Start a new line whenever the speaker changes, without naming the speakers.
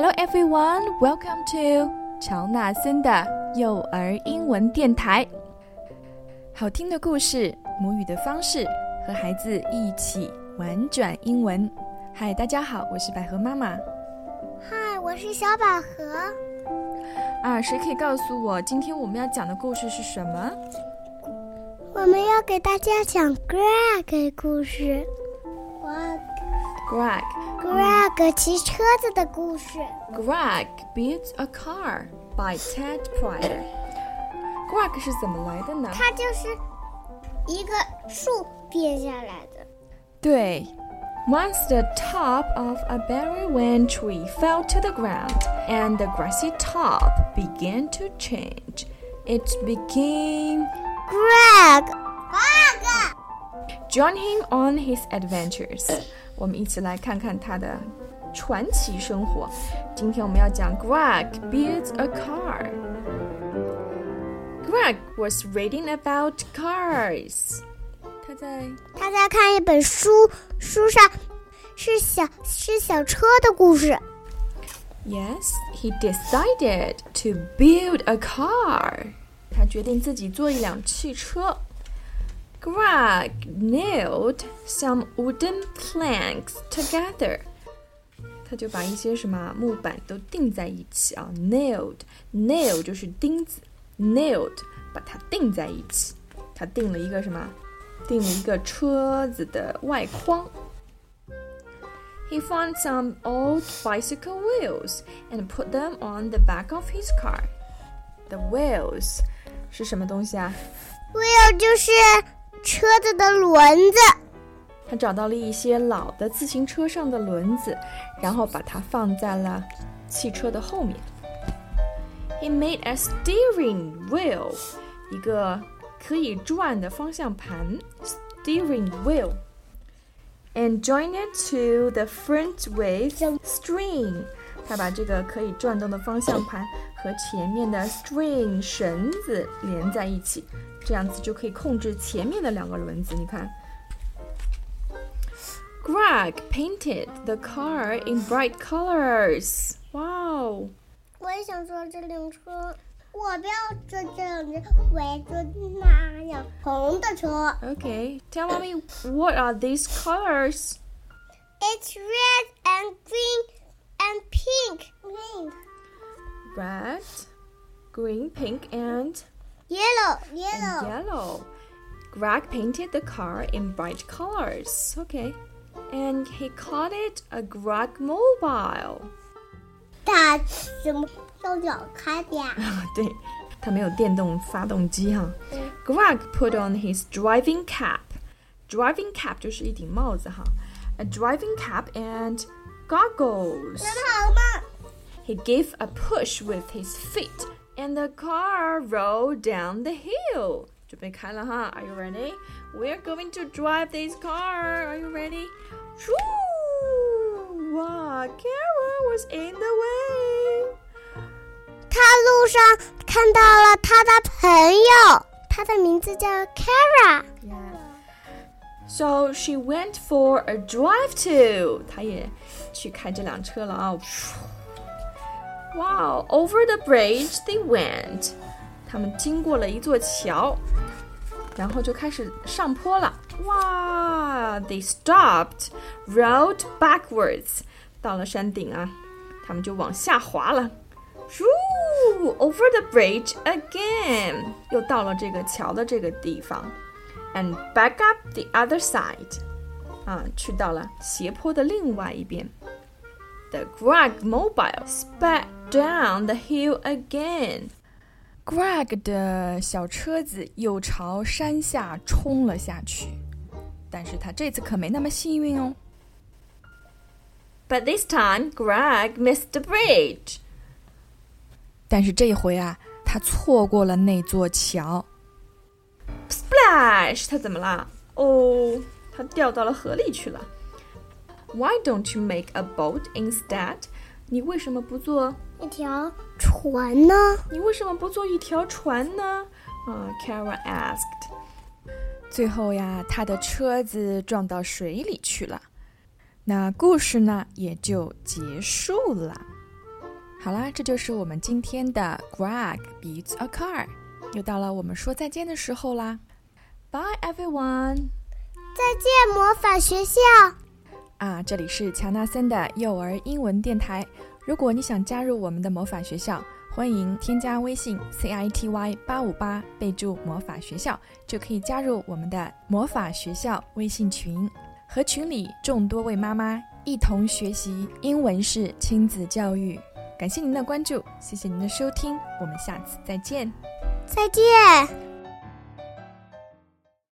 Hello everyone, welcome to 乔纳森的幼儿英文电台。好听的故事，母语的方式，和孩子一起玩转英文。嗨，大家好，我是百合妈妈。
嗨，我是小百合。
啊，谁可以告诉我今天我们要讲的故事是什么？
我们要给大家讲 Greg 故事。
Greg。
Greg 骑车子的故事。
Greg builds a car by Ted Prior。Greg 是怎么来的呢？
它就是一个树变下来的。
对。Once the top of a Burrawang tree fell to the ground, and the grassy top began to change. It became
Greg.
Join him on his adventures. 我们一起来看看他的传奇生活。今天我们要讲 Greg builds a car. Greg was reading about cars. 他在
他在看一本书，书上是小是小车的故事。
Yes, he decided to build a car. 他决定自己做一辆汽车。 Greg nailed some wooden planks together. 他就把一些什么木板都钉在一起啊，nailed，nail 就是钉子，nailed 把它钉在一起。他钉了一个什么？订了一个车子的外框。He found some old bicycle wheels and put them on the back of his car. The wheels 是什么东西啊？
Wheel 就是 车子的轮子。
他找到了一些老的自行车上的轮子，然后把它放在了汽车的后面。He made a steering wheel，一个可以转的方向盘 steering wheel and join it to the front with string。 他把这个可以转动的方向盘和前面的 string 绳子连在一起，这样子就可以控制前面的两个轮子。你看，Greg painted the car in bright colors. Wow！
我也想坐这辆车。我不要坐这辆车，我要坐那辆红的车。
Okay, tell me what are these colors?
It's red and green
Red, green, pink, and
yellow.
Yellow. And yellow. Greg painted the car in bright colors. Okay. And he called it a Greg Mobile.
大什么？用脚开的呀？
对，它没有电动发动机哈。Greg put on his driving cap. Driving cap 就是一顶帽子哈。A driving cap and goggles.
那好吗
？He gave a push with his feet, and the car rolled down the hill. 准备开了哈？Are you ready? We're going to drive this car. Are you ready? Wow, Carol was in the way.
他路上看到了他的朋友，他的名字叫
Kara。So she went for a drive too. 她也去开这辆车了啊 ！Wow, over the bridge they went. 他们经过了一座桥，然后就开始上坡了。哇！They stopped, rode backwards. 到了山顶啊，他们就往下滑了。Shoo! Over the bridge again，又到了这个桥的这个地方，and back up the other side，啊，去到了斜坡的另外一边。 The Greg mobile sped down the hill again。Greg 的小车子又朝山下冲了下去，但是他这次可没那么幸运哦。But this time, Greg missed the bridge. 但是这回啊，他错过了那座桥。Splash！他怎么了？哦，他掉到了河里去了。 Why don't you make a boat instead？你为什么不做
一条船呢？
你为什么不做一条船呢？啊，Kara asked。最后呀，他的车子撞到水里去了。那故事呢，也就结束了。好啦，这就是我们今天的 Greg beats a car，又到了我们说再见的时候啦。Bye everyone，
再见魔法学校。
啊，这里是乔纳森的幼儿英文电台。如果你想加入我们的魔法学校，欢迎添加微信 c i t y 八五八，备注魔法学校，就可以加入我们的魔法学校微信群，和群里众多位妈妈一同学习英文式亲子教育。感谢您的关注，谢谢您的收听，我们下次再见，
再见。